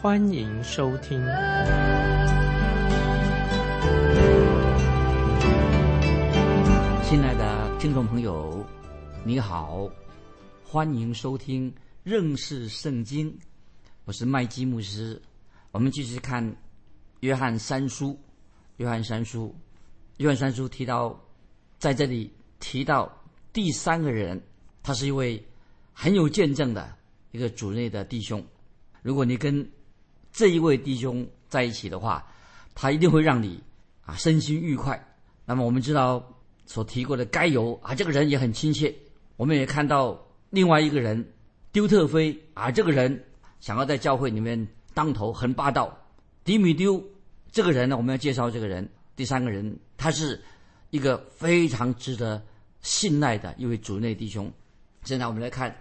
欢迎收听。亲爱的听众朋友，你好，欢迎收听认识圣经，我是麦基牧师。我们继续看约翰三书，约翰三书，约翰三书提到。在这里提到第三个人，他是一位很有见证的一个主内的弟兄。如果你跟这一位弟兄在一起的话，他一定会让你啊身心愉快。那么我们知道所提过的该有啊，这个人也很亲切。我们也看到另外一个人丢特飞啊，这个人想要在教会里面当头，很霸道。迪米丢这个人呢，我们要介绍这个人。第三个人他是。一个非常值得信赖的一位主内弟兄。现在我们来看《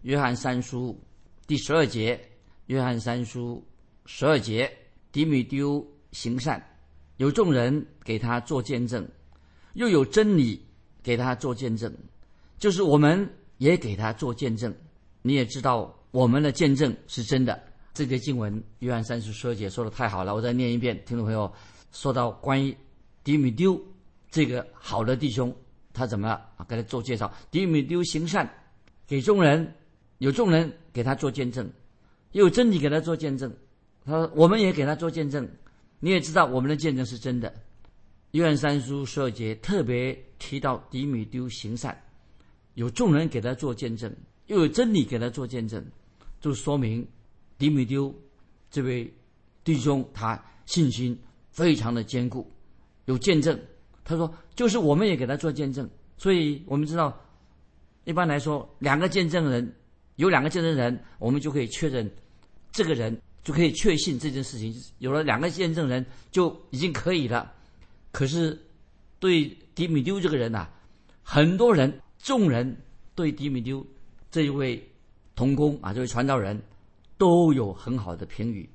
约翰三书》第十二节，《约翰三书》十二节，迪米丢行善，有众人给他做见证，又有真理给他做见证，就是我们也给他做见证。你也知道我们的见证是真的。这节经文《约翰三书》十二节说的太好了，我再念一遍，听众朋友，说到关于迪米丢。这个好的弟兄，他怎么啊？给他做介绍。迪米丢行善，给众人，有众人给他做见证，又有真理给他做见证。他说：“我们也给他做见证。”你也知道我们的见证是真的。约翰三书十二节特别提到迪米丢行善，有众人给他做见证，又有真理给他做见证，就说明迪米丢这位弟兄他信心非常的坚固，有见证。他说：“就是我们也给他做见证，所以我们知道，一般来说，两个见证人有两个见证人，我们就可以确认这个人就可以确信这件事情。有了两个见证人就已经可以了。可是对迪米丢这个人呐，很多人众人对迪米丢这一位童工啊，这位传道人都有很好的评语，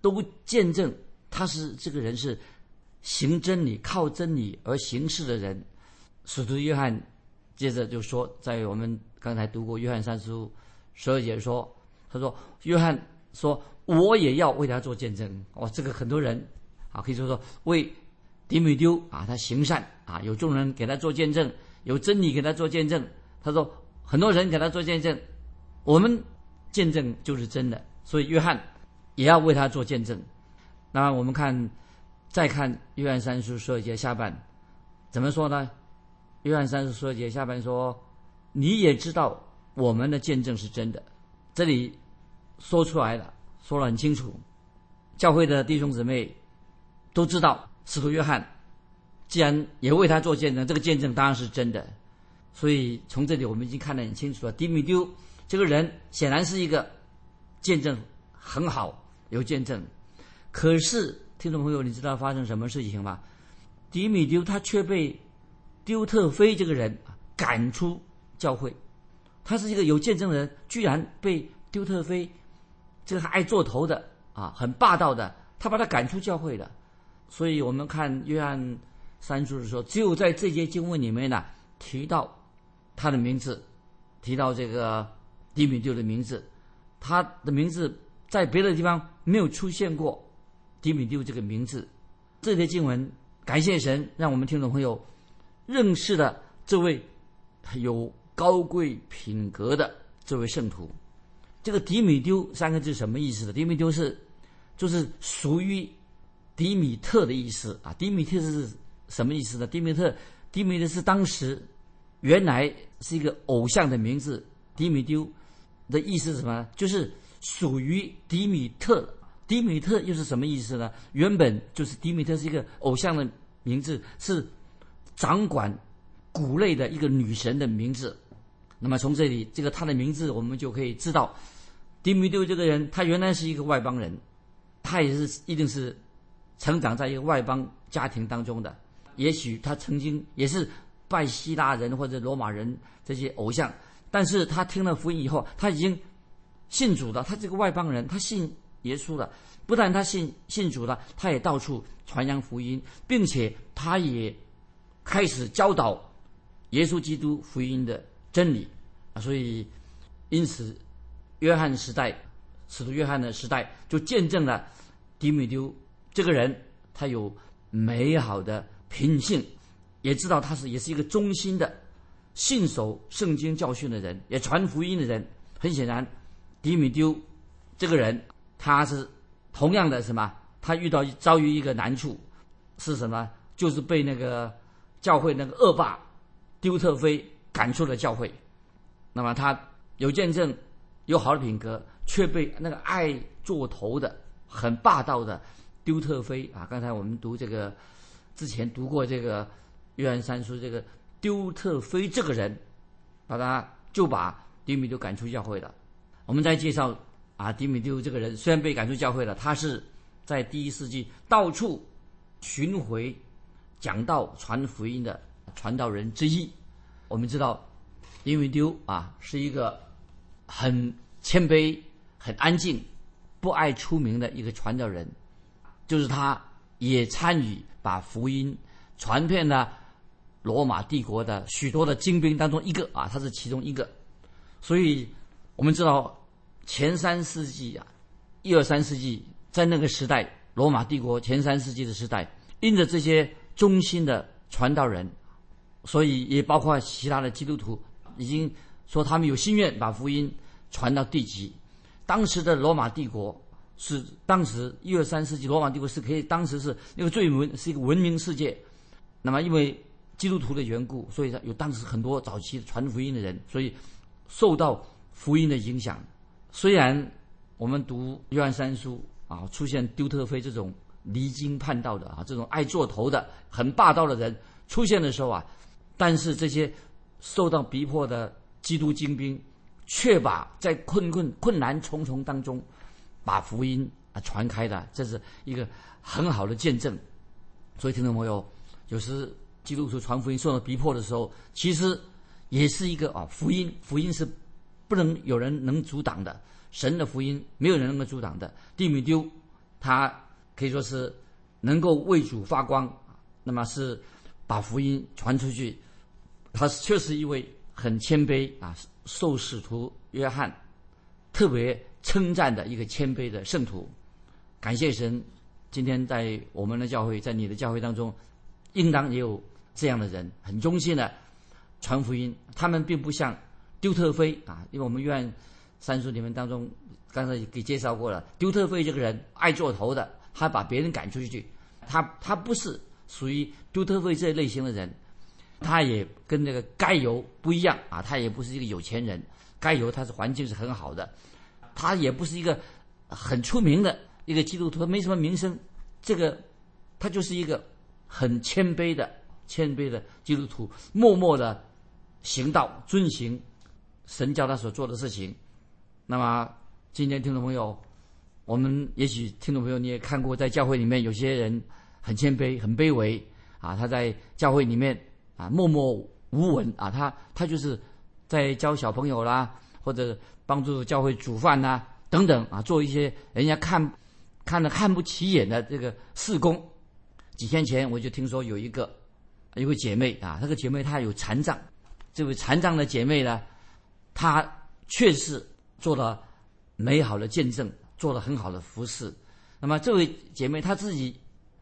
都见证他是这个人是。”行真理、靠真理而行事的人，使徒约翰接着就说，在我们刚才读过约翰三书十二节说，他说约翰说我也要为他做见证。哇，这个很多人啊，可以说说为迪米丢啊，他行善啊，有众人给他做见证，有真理给他做见证。他说很多人给他做见证，我们见证就是真的，所以约翰也要为他做见证。那我们看。再看约翰三书十二节下半，怎么说呢？约翰三书十二节下半说：“你也知道我们的见证是真的。”这里说出来了，说得很清楚。教会的弟兄姊妹都知道，使徒约翰既然也为他做见证，这个见证当然是真的。所以从这里我们已经看得很清楚了。迪米丢这个人显然是一个见证很好，有见证，可是。听众朋友，你知道发生什么事情吗？迪米丢他却被丢特飞这个人赶出教会。他是一个有见证人，居然被丢特飞这个爱做头的啊，很霸道的，他把他赶出教会的。所以我们看约翰三书的时候，只有在这节经文里面呢提到他的名字，提到这个迪米丢的名字，他的名字在别的地方没有出现过。迪米丢这个名字，这节经文，感谢神，让我们听众朋友认识了这位有高贵品格的这位圣徒。这个迪米丢三个字什么意思呢？迪米丢是就是属于迪米特的意思啊。迪米特是什么意思呢？迪米特，迪米特是当时原来是一个偶像的名字。迪米丢的意思是什么？就是属于迪米特。迪米特又是什么意思呢？原本就是迪米特是一个偶像的名字，是掌管谷类的一个女神的名字。那么从这里，这个他的名字，我们就可以知道，迪米丢这个人，他原来是一个外邦人，他也是一定是成长在一个外邦家庭当中的，也许他曾经也是拜希腊人或者罗马人这些偶像，但是他听了福音以后，他已经信主了。他这个外邦人，他信耶稣了。不但他信信主了，他也到处传扬福音，并且他也开始教导耶稣基督福音的真理啊。所以，因此，约翰时代，使徒约翰的时代，就见证了迪米丢这个人，他有美好的品性，也知道他是也是一个忠心的、信守圣经教训的人，也传福音的人。很显然，迪米丢这个人，他是。同样的什么？他遇到遭遇一个难处，是什么？就是被那个教会那个恶霸丢特飞赶出了教会。那么他有见证，有好的品格，却被那个爱做头的、很霸道的丢特菲啊！刚才我们读这个之前读过这个约翰三书，这个丢特菲这个人，把他就把迪米丢赶出教会了。我们再介绍。啊，迪米丢这个人虽然被赶出教会了，他是在第一世纪到处巡回讲道、传福音的传道人之一。我们知道，因为丢啊是一个很谦卑、很安静、不爱出名的一个传道人，就是他也参与把福音传遍了罗马帝国的许多的精兵当中一个啊，他是其中一个。所以我们知道。前三世纪啊，一二三世纪，在那个时代，罗马帝国前三世纪的时代，因着这些忠心的传道人，所以也包括其他的基督徒，已经说他们有心愿把福音传到地极。当时的罗马帝国是当时一二三世纪，罗马帝国是可以当时是那个最文是一个文明世界。那么因为基督徒的缘故，所以有当时很多早期传福音的人，所以受到福音的影响。虽然我们读约翰三书啊，出现丢特菲这种离经叛道的啊，这种爱做头的、很霸道的人出现的时候啊，但是这些受到逼迫的基督精兵，却把在困困困难重重当中，把福音啊传开的，这是一个很好的见证。所以听众朋友，有时基督徒传福音受到逼迫的时候，其实也是一个啊福音，福音是。不能有人能阻挡的，神的福音没有人能够阻挡的。蒂米丢，他可以说是能够为主发光，那么是把福音传出去。他确实一位很谦卑啊，受使徒约翰特别称赞的一个谦卑的圣徒。感谢神，今天在我们的教会，在你的教会当中，应当也有这样的人，很忠心的传福音。他们并不像。丢特菲啊，因为我们院三书里面当中，刚才给介绍过了。丢特菲这个人爱做头的，他把别人赶出去，他他不是属于丢特菲这一类型的人，他也跟那个该犹不一样啊，他也不是一个有钱人，该犹他是环境是很好的，他也不是一个很出名的一个基督徒，没什么名声，这个他就是一个很谦卑的谦卑的基督徒，默默的行道遵行。神教他所做的事情，那么今天听众朋友，我们也许听众朋友你也看过，在教会里面有些人很谦卑、很卑微啊，他在教会里面啊默默无闻啊，他他就是在教小朋友啦，或者帮助教会煮饭呐等等啊，做一些人家看看的看不起眼的这个事工。几天前我就听说有一个有个姐妹啊，这个姐妹她有残障，这位残障的姐妹呢。她确实做了美好的见证，做了很好的服饰。那么这位姐妹她自己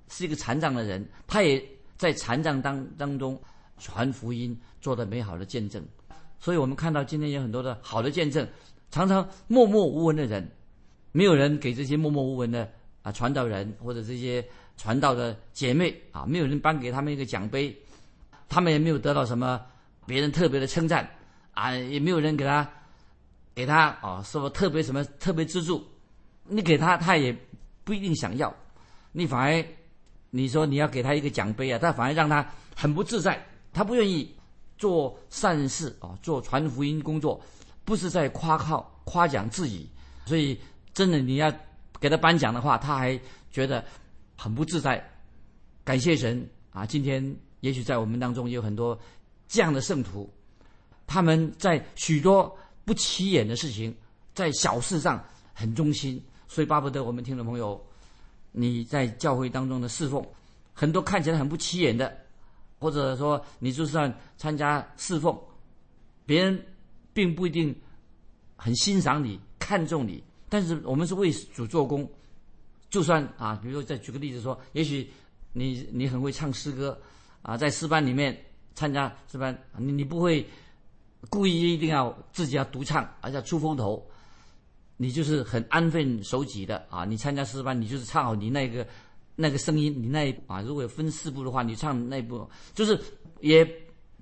是一个残障的人，她也在残障当当中传福音，做的美好的见证。所以我们看到今天有很多的好的见证，常常默默无闻的人，没有人给这些默默无闻的啊传道人或者这些传道的姐妹啊，没有人颁给他们一个奖杯，他们也没有得到什么别人特别的称赞。啊，也没有人给他，给他哦，说特别什么特别资助，你给他他也不一定想要，你反而你说你要给他一个奖杯啊，他反而让他很不自在，他不愿意做善事啊，做传福音工作，不是在夸靠夸奖自己，所以真的你要给他颁奖的话，他还觉得很不自在。感谢神啊！今天也许在我们当中有很多这样的圣徒，他们在许多不起眼的事情，在小事上很忠心，所以巴不得我们听众朋友，你在教会当中的侍奉，很多看起来很不起眼的，或者说你就算参加侍奉，别人并不一定很欣赏你、看重你，但是我们是为主做工，就算啊，比如说再举个例子说，也许。你你很会唱诗歌，啊，在诗班里面参加诗班，你你不会故意一定要自己要独唱，而且出风头，你就是很安分守己的啊。你参加诗班，你就是唱好你那个那个声音，你那啊，如果分四部的话，你唱那部，就是也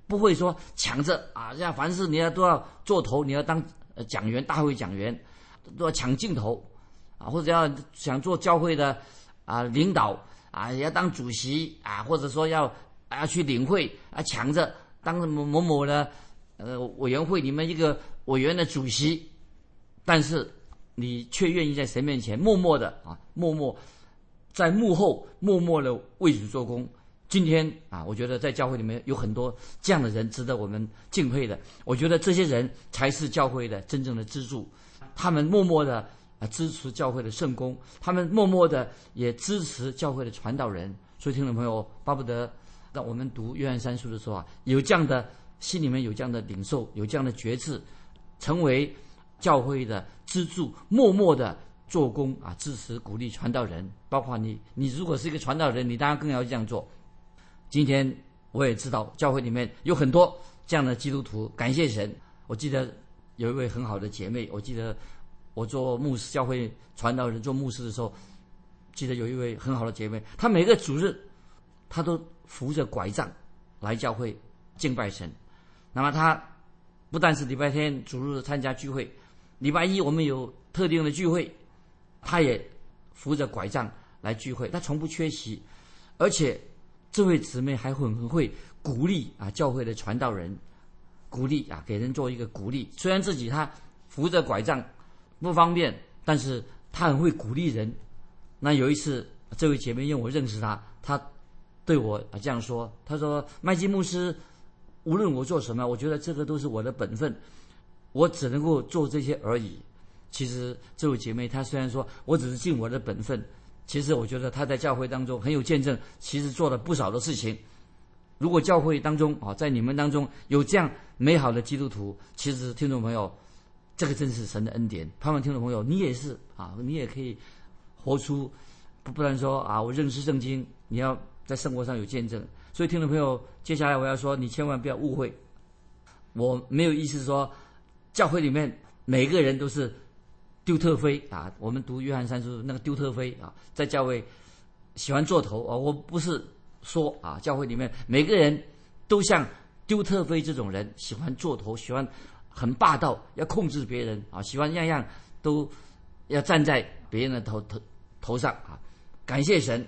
不会说抢着啊，像凡事你要都要做头，你要当讲员，大会讲员都要抢镜头啊，或者要想做教会的啊领导。啊，要当主席啊，或者说要啊去领会啊，抢着当某某某的呃委员会里面一个委员的主席，但是你却愿意在神面前默默的啊，默默在幕后默默的为主做工。今天啊，我觉得在教会里面有很多这样的人值得我们敬佩的。我觉得这些人才是教会的真正的支柱，他们默默的。啊，支持教会的圣公，他们默默的也支持教会的传道人。所以，听众朋友，巴不得让我们读约翰三书的时候啊，有这样的心里面有这样的领受，有这样的觉知，成为教会的支柱，默默的做工啊，支持鼓励传道人。包括你，你如果是一个传道人，你当然更要这样做。今天我也知道，教会里面有很多这样的基督徒，感谢神。我记得有一位很好的姐妹，我记得。我做牧师，教会传道人做牧师的时候，记得有一位很好的姐妹，她每个主日，她都扶着拐杖来教会敬拜神。那么她不但是礼拜天主日参加聚会，礼拜一我们有特定的聚会，她也扶着拐杖来聚会，她从不缺席。而且这位姊妹还很会鼓励啊，教会的传道人，鼓励啊，给人做一个鼓励。虽然自己她扶着拐杖。不方便，但是他很会鼓励人。那有一次，这位姐妹因为我认识他，他对我啊这样说：“他说，麦基牧师，无论我做什么，我觉得这个都是我的本分，我只能够做这些而已。”其实，这位姐妹她虽然说我只是尽我的本分，其实我觉得她在教会当中很有见证，其实做了不少的事情。如果教会当中啊，在你们当中有这样美好的基督徒，其实听众朋友。这个真是神的恩典，盼望听众朋友，你也是啊，你也可以活出，不不然说啊，我认识圣经，你要在生活上有见证。所以听众朋友，接下来我要说，你千万不要误会，我没有意思说，教会里面每个人都是丢特飞啊。我们读约翰三书那个丢特飞啊，在教会喜欢做头啊，我不是说啊，教会里面每个人都像丢特飞这种人，喜欢做头，喜欢。很霸道，要控制别人啊！喜欢样样都要站在别人的头头头上啊！感谢神，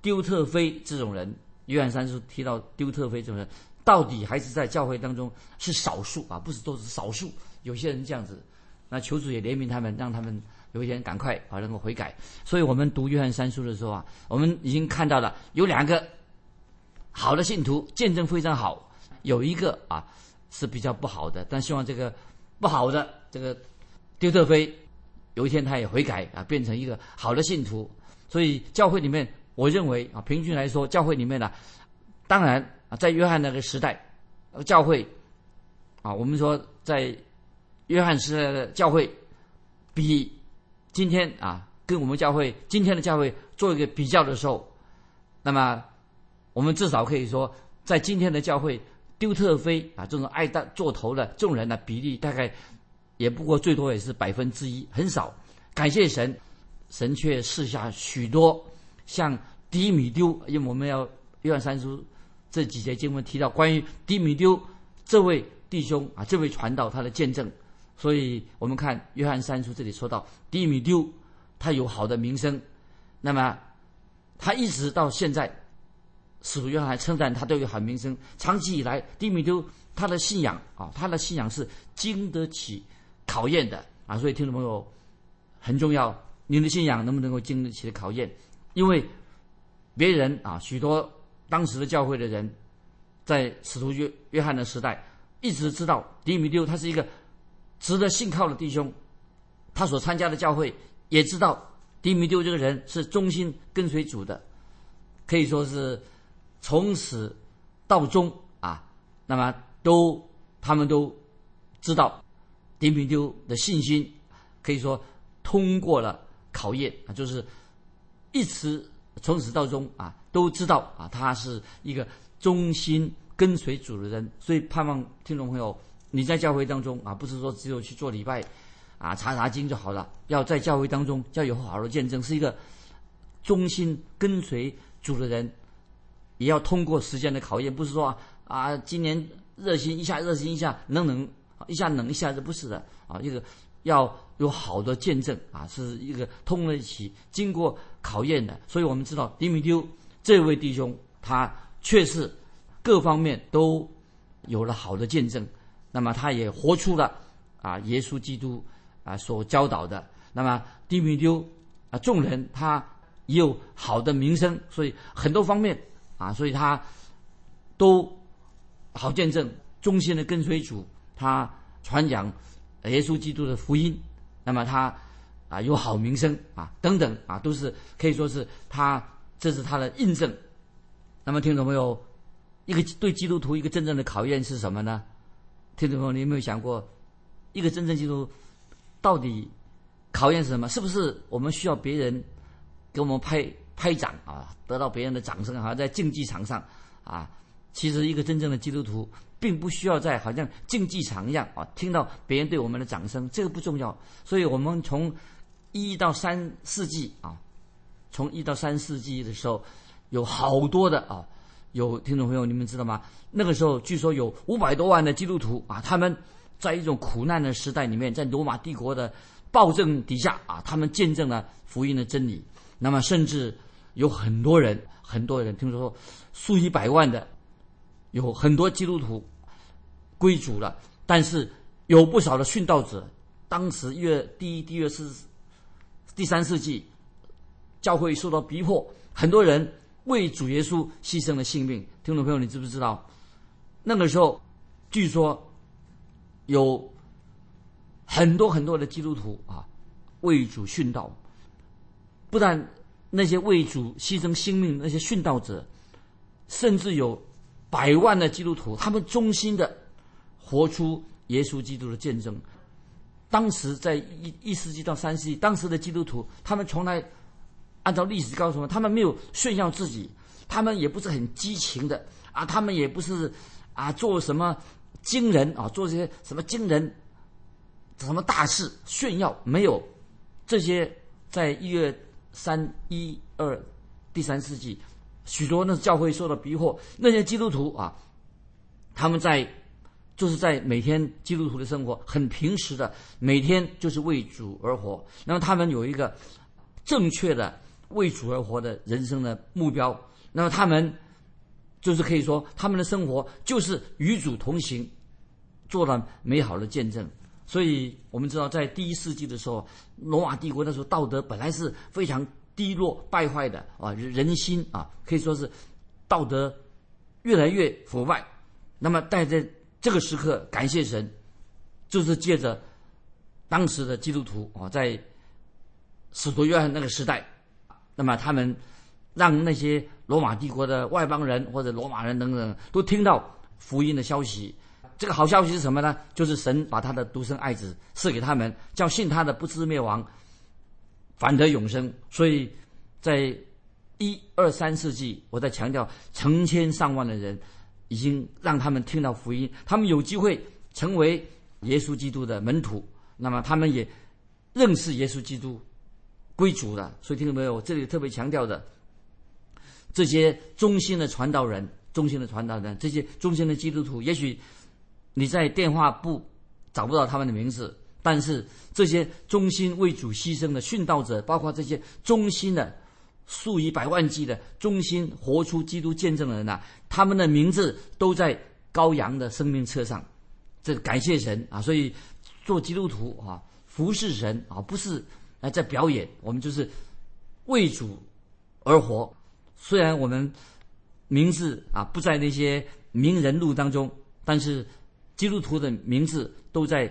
丢特飞这种人，约翰三书提到丢特飞这种人，到底还是在教会当中是少数啊，不是都是少数。有些人这样子，那求主也怜悯他们，让他们有一天赶快啊能够悔改。所以我们读约翰三书的时候啊，我们已经看到了有两个好的信徒见证非常好，有一个啊。是比较不好的，但希望这个不好的这个丢特飞，有一天他也悔改啊，变成一个好的信徒。所以教会里面，我认为啊，平均来说，教会里面呢，当然啊，在约翰那个时代，教会啊，我们说在约翰时代的教会，比今天啊，跟我们教会今天的教会做一个比较的时候，那么我们至少可以说，在今天的教会。丢特飞啊，这种爱大做头的众人的，比例大概也不过最多也是百分之一，很少。感谢神，神却赐下许多像低米丢，因为我们要约翰三书这几节经文提到关于低米丢这位弟兄啊，这位传道他的见证，所以我们看约翰三书这里说到低米丢他有好的名声，那么他一直到现在。使徒约翰还称赞他都有好名声。长期以来，蒂米丢他的信仰啊，他的信仰是经得起考验的啊。所以听众朋友很重要，你的信仰能不能够经得起考验？因为别人啊，许多当时的教会的人，在使徒约约翰的时代，一直知道迪米丢他是一个值得信靠的弟兄，他所参加的教会也知道迪米丢这个人是忠心跟随主的，可以说是从始到终啊，那么都他们都知道迪米丢的信心，可以说通过了考验啊，就是一直。从始到终啊，都知道啊，他是一个忠心跟随主的人，所以盼望听众朋友你在教会当中啊，不是说只有去做礼拜啊、查查经就好了，要在教会当中要有好的见证，是一个忠心跟随主的人，也要通过时间的考验，不是说啊，今年热心一下，热心一下，冷冷一下冷一下，这不是的啊，一个。要有好的见证啊，是一个通了起、经过考验的。所以我们知道，迪米丢这位弟兄，他确实各方面都有了好的见证。那么他也活出了啊，耶稣基督啊所教导的。那么迪米丢啊，众人他也有好的名声，所以很多方面啊，所以他都好见证，忠心的跟随主，他传讲。耶稣基督的福音，那么他啊有好名声啊等等啊都是可以说是他这是他的印证。那么听众朋友，一个对基督徒一个真正的考验是什么呢？听众朋友，你有没有想过，一个真正基督徒到底考验是什么？是不是我们需要别人给我们拍拍掌啊，得到别人的掌声？好像在竞技场上啊，其实一个真正的基督徒。并不需要在好像竞技场一样啊，听到别人对我们的掌声，这个不重要。所以我们从一到三世纪啊，从一到三世纪的时候，有好多的啊，有听众朋友，你们知道吗？那个时候据说有五百多万的基督徒啊，他们在一种苦难的时代里面，在罗马帝国的暴政底下啊，他们见证了福音的真理。那么甚至有很多人，很多人听说数以百万的。有很多基督徒归主了，但是有不少的殉道者。当时约第一、第二世、第三世纪，教会受到逼迫，很多人为主耶稣牺牲了性命。听众朋友，你知不知道？那个时候，据说有很多很多的基督徒啊，为主殉道。不但那些为主牺牲性命那些殉道者，甚至有。百万的基督徒，他们忠心的活出耶稣基督的见证。当时在一一世纪到三世纪，当时的基督徒，他们从来按照历史告诉我们，他们没有炫耀自己，他们也不是很激情的啊，他们也不是啊做什么惊人啊，做这些什么惊人什么大事炫耀，没有这些。在一月三一二第三世纪。许多那教会受到逼迫，那些基督徒啊，他们在就是在每天基督徒的生活很平时的，每天就是为主而活。那么他们有一个正确的为主而活的人生的目标。那么他们就是可以说，他们的生活就是与主同行，做了美好的见证。所以我们知道，在第一世纪的时候，罗马帝国那时候道德本来是非常。低落败坏的啊，人心啊，可以说是道德越来越腐败。那么，但在这个时刻，感谢神，就是借着当时的基督徒啊，在使徒约翰那个时代，那么他们让那些罗马帝国的外邦人或者罗马人等等都听到福音的消息。这个好消息是什么呢？就是神把他的独生爱子赐给他们，叫信他的不至灭亡。反得永生，所以在一二三世纪，我在强调，成千上万的人已经让他们听到福音，他们有机会成为耶稣基督的门徒，那么他们也认识耶稣基督，归主了。所以听到没有？我这里特别强调的，这些忠心的传道人，忠心的传道人，这些忠心的基督徒，也许你在电话簿找不到他们的名字。但是这些忠心为主牺牲的殉道者，包括这些忠心的数以百万计的忠心活出基督见证的人呐，他们的名字都在羔羊的生命册上。这感谢神啊！所以做基督徒啊，服侍神啊，不是啊在表演，我们就是为主而活。虽然我们名字啊不在那些名人录当中，但是基督徒的名字都在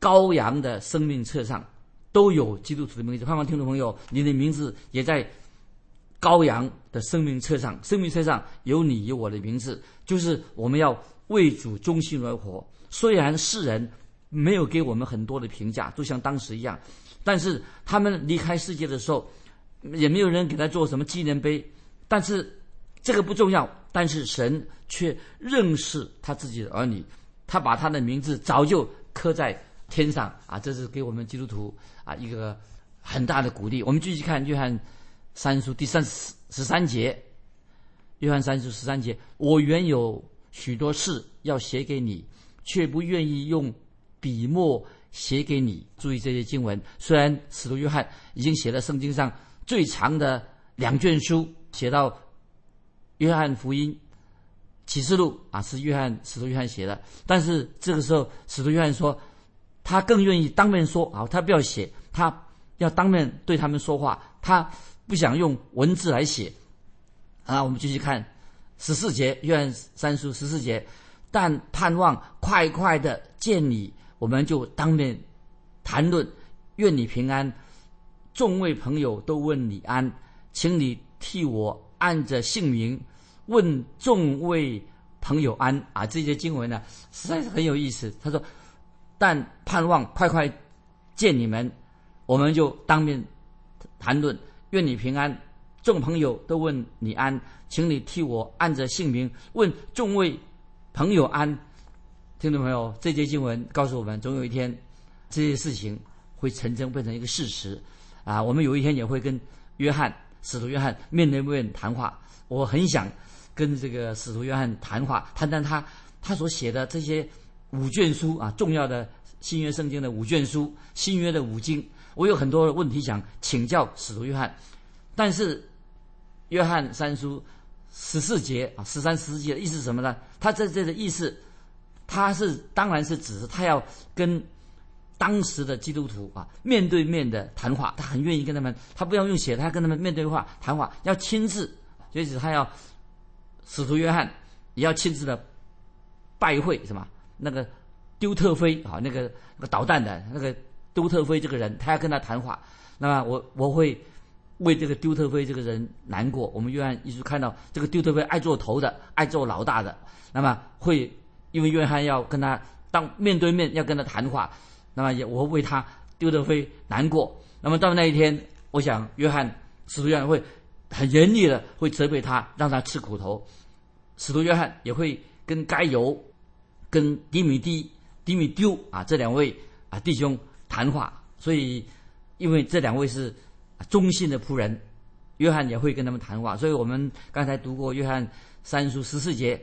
羔羊的生命册上，都有基督徒的名字。盼望听众朋友，你的名字也在羔羊的生命册上，生命册上有你有我的名字，就是我们要为主忠心而活。虽然世人没有给我们很多的评价，就像当时一样，但是他们离开世界的时候，也没有人给他做什么纪念碑。但是这个不重要，但是神却认识他自己的儿女，他把他的名字早就刻在天上啊！这是给我们基督徒啊一个很大的鼓励。我们继续看约翰三书第三十十三节，约翰三书十三节，我原有许多事要写给你，却不愿意用笔墨写给你。注意这些经文，虽然使徒约翰已经写了圣经上最长的两卷书。写到约翰福音启示录啊，是约翰使徒约翰写的。但是这个时候，使徒约翰说，他更愿意当面说啊，他不要写，他要当面对他们说话，他不想用文字来写。啊，我们继续看十四节，约翰三书十四节，但盼望快快的见你，我们就当面谈论，愿你平安。众位朋友都问你安，请你。替我按着姓名问众位朋友安啊！这些经文呢，实在是很有意思。他说：“但盼望快快见你们，我们就当面谈论，愿你平安。众朋友都问你安，请你替我按着姓名问众位朋友安。”听众朋友，这节经文告诉我们，总有一天这些事情会成真，变成一个事实啊！我们有一天也会跟约翰。使徒约翰面对面谈话，我很想跟这个使徒约翰谈话，谈谈他他所写的这些五卷书啊，重要的新约圣经的五卷书，新约的五经，我有很多的问题想请教使徒约翰。但是约翰三书十四节啊，十三十四节的意思是什么呢？他在这的意思，他是当然是指他要跟。当时的基督徒啊，面对面的谈话，他很愿意跟他们，他不要用写，他要跟他们面对话谈话，要亲自，所以他要使徒约翰也要亲自的拜会，什么？那个丢特飞啊，那个那个捣蛋的那个丢特飞这个人，他要跟他谈话，那么我我会为这个丢特飞这个人难过。我们约翰一直看到这个丢特飞爱做头的，爱做老大的，那么会因为约翰要跟他当面对面要跟他谈话。那么也我为他丢德飞难过。那么到那一天，我想约翰使徒约翰会很严厉的会责备他，让他吃苦头。使徒约翰也会跟该犹、跟迪米蒂、迪米丢啊这两位啊弟兄谈话。所以，因为这两位是忠心的仆人，约翰也会跟他们谈话。所以我们刚才读过约翰三书十四节，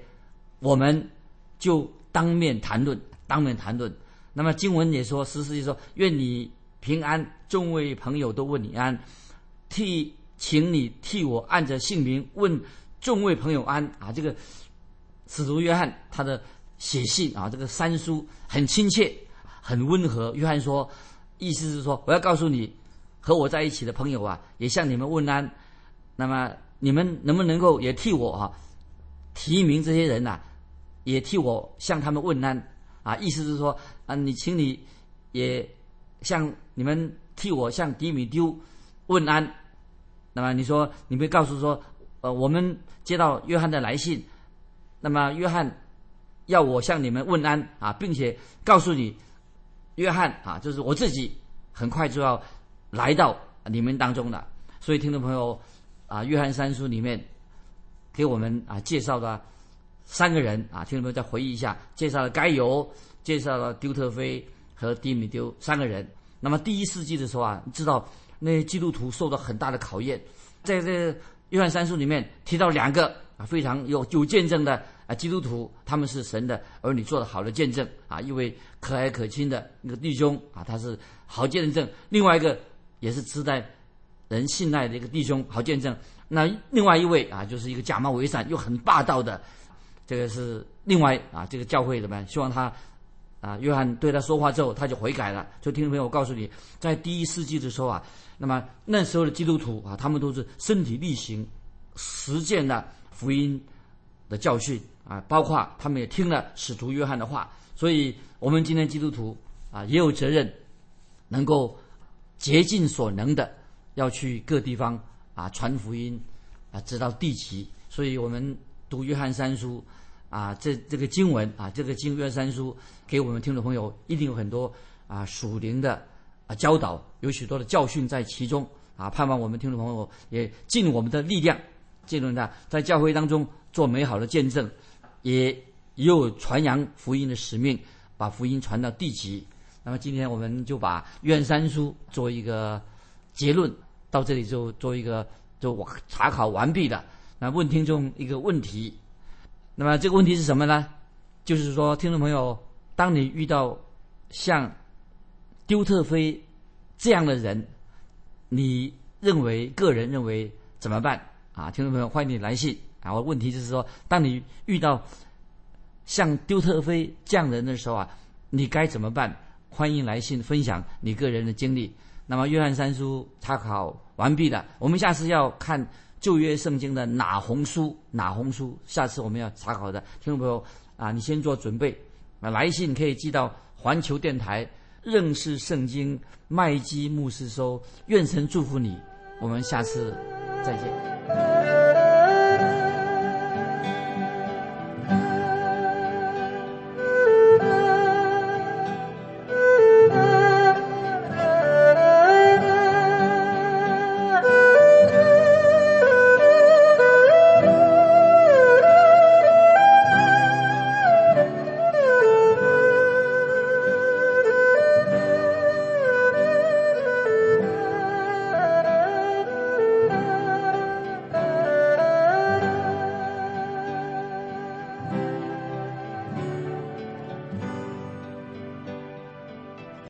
我们就当面谈论，当面谈论。那么经文也说，十四节说：“愿你平安，众位朋友都问你安，替请你替我按着姓名问众位朋友安啊。”这个使徒约翰他的写信啊，这个三书很亲切，很温和。约翰说，意思是说，我要告诉你，和我在一起的朋友啊，也向你们问安。那么你们能不能够也替我啊提名这些人呐，也替我向他们问安？啊，意思是说，啊，你请你，也向你们替我向迪米丢问安。那么你说，你会告诉说，呃，我们接到约翰的来信，那么约翰要我向你们问安啊，并且告诉你，约翰啊，就是我自己很快就要来到你们当中了。所以听众朋友啊，约翰三书里面给我们啊介绍的。三个人啊，听众朋友再回忆一下，介绍了该犹，介绍了丢特菲和迪米丢三个人。那么第一世纪的时候啊，你知道那些基督徒受到很大的考验，在这约翰三书里面提到两个啊非常有有见证的啊基督徒，他们是神的儿女，做的好的见证啊，一位可爱可亲的那个弟兄啊，他是好见证；另外一个也是值得人信赖的一个弟兄，好见证。那另外一位啊，就是一个假冒伪善又很霸道的。这个是另外啊，这个教会怎么样？希望他啊，约翰对他说话之后，他就悔改了。就听众朋友，我告诉你，在第一世纪的时候啊，那么那时候的基督徒啊，他们都是身体力行，实践了福音的教训啊，包括他们也听了使徒约翰的话。所以，我们今天基督徒啊，也有责任能够竭尽所能的要去各地方啊传福音啊，直到地极。所以我们读约翰三书。啊，这这个经文啊，这个经约三书给我们听众朋友一定有很多啊属灵的啊教导，有许多的教训在其中啊。盼望我们听众朋友也尽我们的力量，尽量的在教会当中做美好的见证，也有传扬福音的使命，把福音传到地极。那么今天我们就把约三书做一个结论，到这里就做一个就查考完毕的。那问听众一个问题。那么这个问题是什么呢？就是说，听众朋友，当你遇到像丢特飞这样的人，你认为个人认为怎么办啊？听众朋友，欢迎你来信啊！我问题就是说，当你遇到像丢特飞这样的人的时候啊，你该怎么办？欢迎来信分享你个人的经历。那么，约翰三书查考完毕了，我们下次要看。旧约圣经的哪红书？哪红书？下次我们要查考的听众朋友啊，你先做准备。啊，来信可以寄到环球电台认识圣经麦基牧师收。愿神祝福你，我们下次再见。